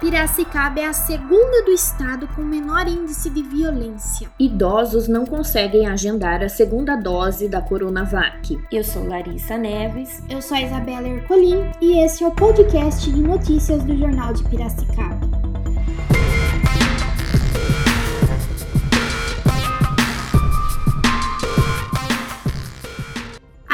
Piracicaba é a segunda do estado com menor índice de violência. Idosos não conseguem agendar a segunda dose da Coronavac. Eu sou Larissa Neves. Eu sou a Isabela Ercolim e esse é o podcast de notícias do Jornal de Piracicaba.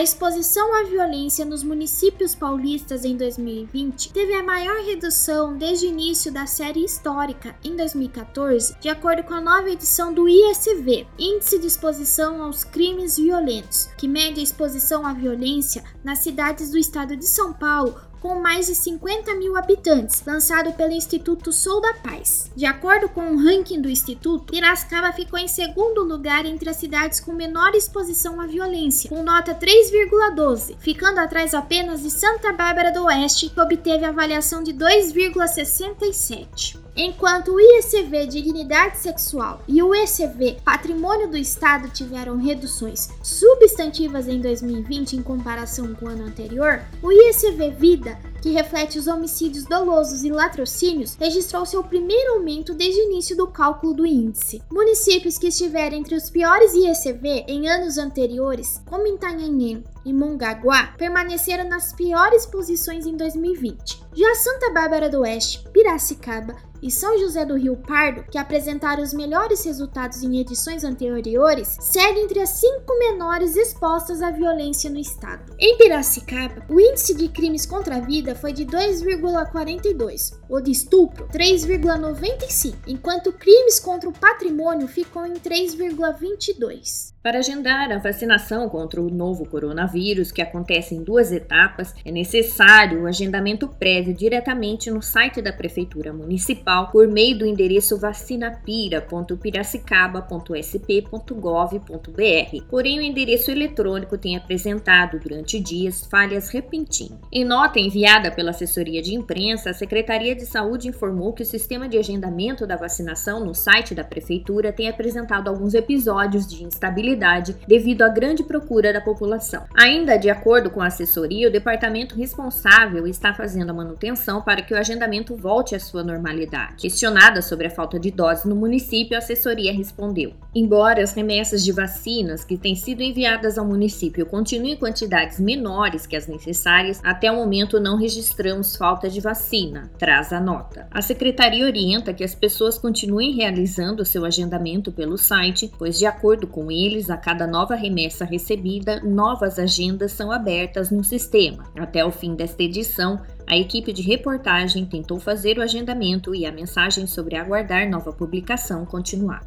A exposição à violência nos municípios paulistas em 2020 teve a maior redução desde o início da série histórica, em 2014, de acordo com a nova edição do ISV, Índice de Exposição aos Crimes Violentos, que mede a exposição à violência nas cidades do estado de São Paulo com mais de 50 mil habitantes, lançado pelo Instituto Sou da Paz. De acordo com o um ranking do Instituto, Piracicaba ficou em segundo lugar entre as cidades com menor exposição à violência, com nota 3,12, ficando atrás apenas de Santa Bárbara do Oeste, que obteve avaliação de 2,67. Enquanto o IECV Dignidade Sexual e o ECV Patrimônio do Estado tiveram reduções substantivas em 2020 em comparação com o ano anterior, o IECV Vida que reflete os homicídios dolosos e latrocínios, registrou seu primeiro aumento desde o início do cálculo do índice. Municípios que estiveram entre os piores IECV em anos anteriores, como Itanhanhém e Mongaguá, permaneceram nas piores posições em 2020. Já Santa Bárbara do Oeste, Piracicaba e São José do Rio Pardo, que apresentaram os melhores resultados em edições anteriores, seguem entre as cinco menores expostas à violência no estado. Em Piracicaba, o índice de crimes contra a vida foi de 2,42, o de estupro 3,95, enquanto crimes contra o patrimônio ficou em 3,22. Para agendar a vacinação contra o novo coronavírus, que acontece em duas etapas, é necessário o agendamento prévio diretamente no site da Prefeitura Municipal por meio do endereço vacinapira.piracicaba.sp.gov.br. Porém, o endereço eletrônico tem apresentado durante dias falhas repentinas. Em nota enviada pela assessoria de imprensa, a Secretaria de Saúde informou que o sistema de agendamento da vacinação no site da Prefeitura tem apresentado alguns episódios de instabilidade devido à grande procura da população. Ainda de acordo com a assessoria, o departamento responsável está fazendo a manutenção para que o agendamento volte à sua normalidade. Questionada sobre a falta de doses no município, a assessoria respondeu: Embora as remessas de vacinas que têm sido enviadas ao município continuem em quantidades menores que as necessárias, até o momento não registramos falta de vacina, traz a nota. A secretaria orienta que as pessoas continuem realizando seu agendamento pelo site, pois, de acordo com eles, a cada nova remessa recebida, novas agendas são abertas no sistema. Até o fim desta edição, a equipe de reportagem tentou fazer o agendamento e a mensagem sobre aguardar nova publicação continuar.